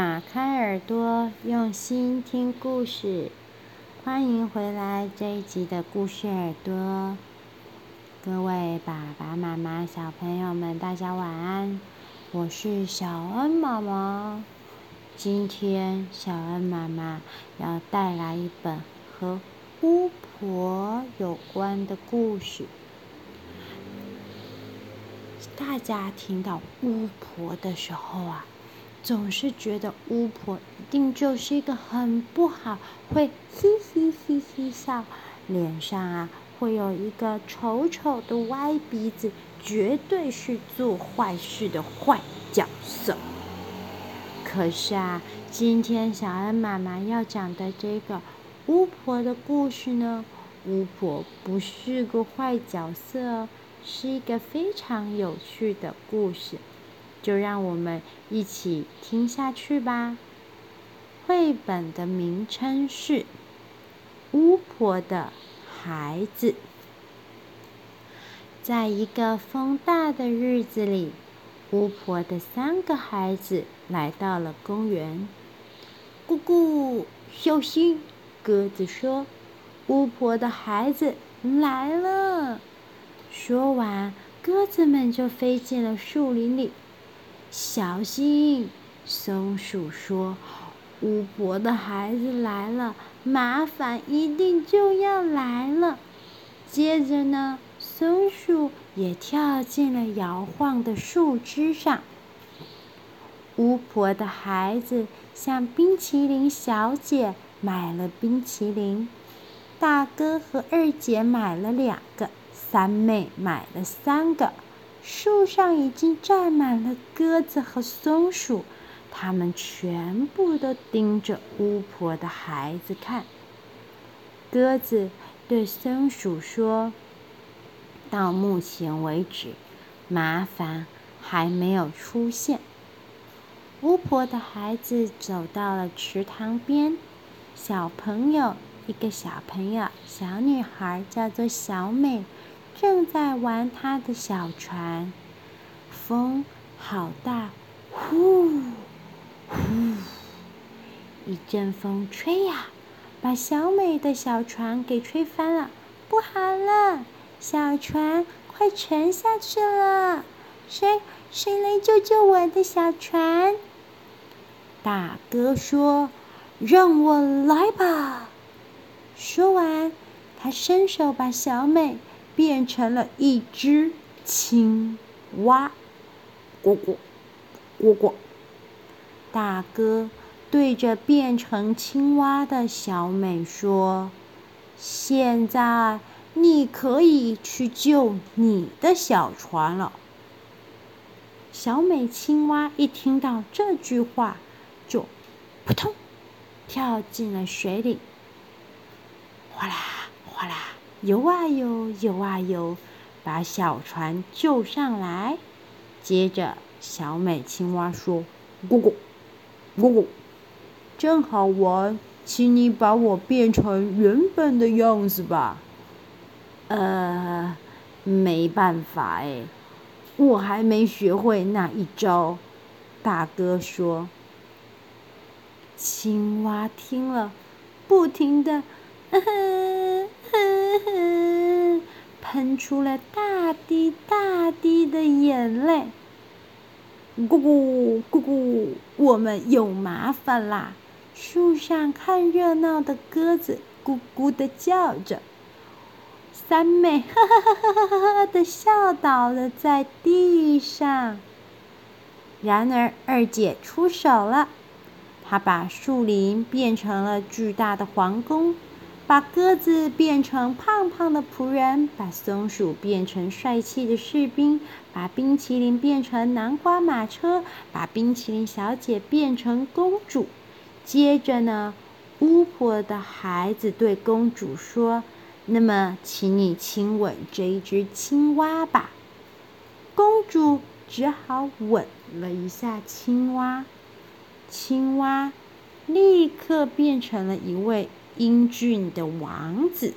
打开耳朵，用心听故事。欢迎回来这一集的故事耳朵，各位爸爸妈妈、小朋友们，大家晚安。我是小恩妈妈。今天小恩妈妈要带来一本和巫婆有关的故事。大家听到巫婆的时候啊，总是觉得巫婆一定就是一个很不好，会嘻嘻嘻嘻笑，脸上啊会有一个丑丑的歪鼻子，绝对是做坏事的坏角色。可是啊，今天小恩妈妈要讲的这个巫婆的故事呢，巫婆不是个坏角色哦，是一个非常有趣的故事。就让我们一起听下去吧。绘本的名称是《巫婆的孩子》。在一个风大的日子里，巫婆的三个孩子来到了公园。咕咕，小心！鸽子说：“巫婆的孩子来了。”说完，鸽子们就飞进了树林里。小心！松鼠说：“巫婆的孩子来了，麻烦一定就要来了。”接着呢，松鼠也跳进了摇晃的树枝上。巫婆的孩子向冰淇淋小姐买了冰淇淋，大哥和二姐买了两个，三妹买了三个。树上已经站满了鸽子和松鼠，它们全部都盯着巫婆的孩子看。鸽子对松鼠说：“到目前为止，麻烦还没有出现。”巫婆的孩子走到了池塘边，小朋友，一个小朋友，小女孩叫做小美。正在玩他的小船，风好大，呼呼，一阵风吹呀，把小美的小船给吹翻了。不好了，小船快沉下去了！谁谁来救救我的小船？大哥说：“让我来吧。”说完，他伸手把小美。变成了一只青蛙，呱呱呱呱。大哥对着变成青蛙的小美说：“现在你可以去救你的小船了。”小美青蛙一听到这句话，就扑通跳进了水里，哗啦哗啦。游啊游，游啊游，把小船救上来。接着，小美青蛙说：“咕咕，咕咕，真好玩，请你把我变成原本的样子吧。”呃，没办法哎，我还没学会那一招。大哥说。青蛙听了，不停的，呵呵。呵呵，喷出了大滴大滴的眼泪。咕咕咕咕，我们有麻烦啦！树上看热闹的鸽子咕咕的叫着，三妹哈哈哈哈哈哈的笑倒了在地上。然而二姐出手了，她把树林变成了巨大的皇宫。把鸽子变成胖胖的仆人，把松鼠变成帅气的士兵，把冰淇淋变成南瓜马车，把冰淇淋小姐变成公主。接着呢，巫婆的孩子对公主说：“那么，请你亲吻这一只青蛙吧。”公主只好吻了一下青蛙，青蛙立刻变成了一位。英俊的王子，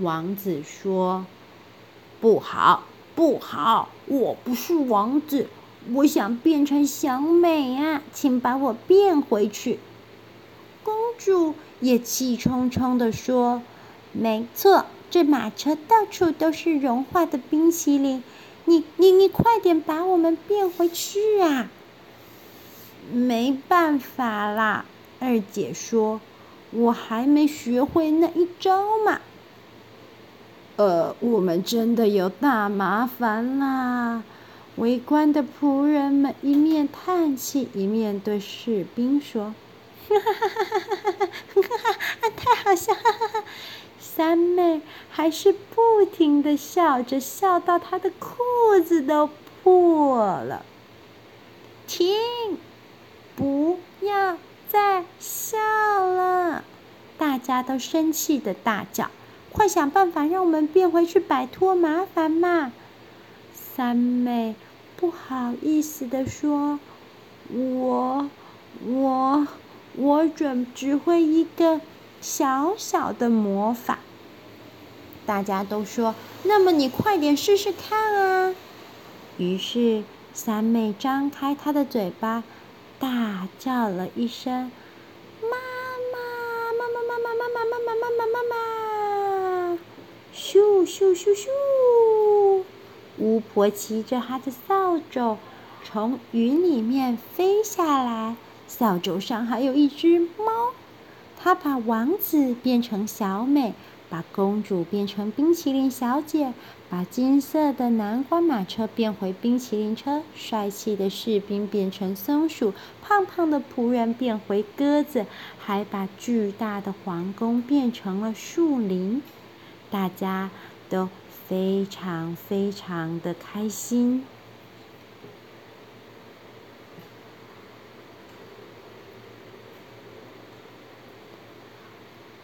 王子说：“不好，不好，我不是王子，我想变成小美啊，请把我变回去。”公主也气冲冲地说：“没错，这马车到处都是融化的冰淇淋，你、你、你快点把我们变回去啊！”没办法啦，二姐说：“我还没学会那一招嘛。”呃，我们真的有大麻烦啦！围观的仆人们一面叹气，一面对士兵说。哈哈哈哈哈哈！哈哈，太好笑！哈哈哈，三妹还是不停的笑着，笑到她的裤子都破了。停！不要再笑了！大家都生气的大叫：“快想办法让我们变回去，摆脱麻烦嘛！”三妹不好意思的说：“我……我……”我准只会一个小小的魔法，大家都说：“那么你快点试试看啊！”于是三妹张开她的嘴巴，大叫了一声：“，妈妈，妈妈，妈妈，妈妈，！”咻咻咻咻，巫婆骑着她的扫帚从云里面飞下来。扫帚上还有一只猫，她把王子变成小美，把公主变成冰淇淋小姐，把金色的南瓜马车变回冰淇淋车，帅气的士兵变成松鼠，胖胖的仆人变回鸽子，还把巨大的皇宫变成了树林。大家都非常非常的开心。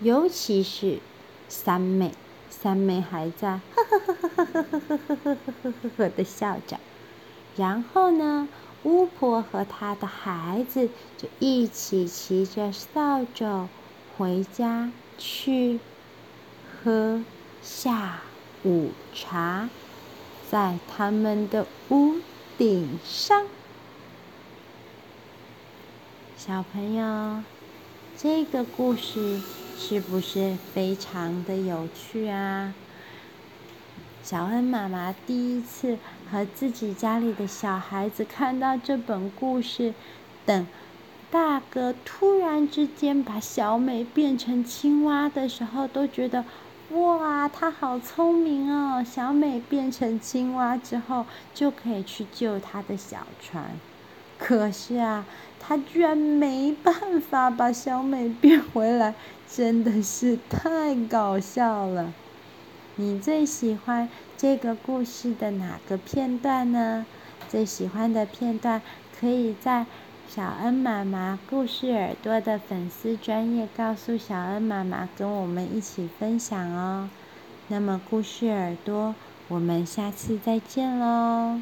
尤其是三妹，三妹还在呵呵呵呵呵呵呵呵呵呵呵呵的笑着。然后呢，巫婆和她的孩子就一起骑着扫帚回家去喝下午茶，在他们的屋顶上。小朋友，这个故事。是不是非常的有趣啊？小恩妈妈第一次和自己家里的小孩子看到这本故事，等大哥突然之间把小美变成青蛙的时候，都觉得哇，他好聪明哦！小美变成青蛙之后，就可以去救他的小船。可是啊，他居然没办法把小美变回来。真的是太搞笑了！你最喜欢这个故事的哪个片段呢？最喜欢的片段可以在小恩妈妈故事耳朵的粉丝专页告诉小恩妈妈，跟我们一起分享哦。那么故事耳朵，我们下次再见喽！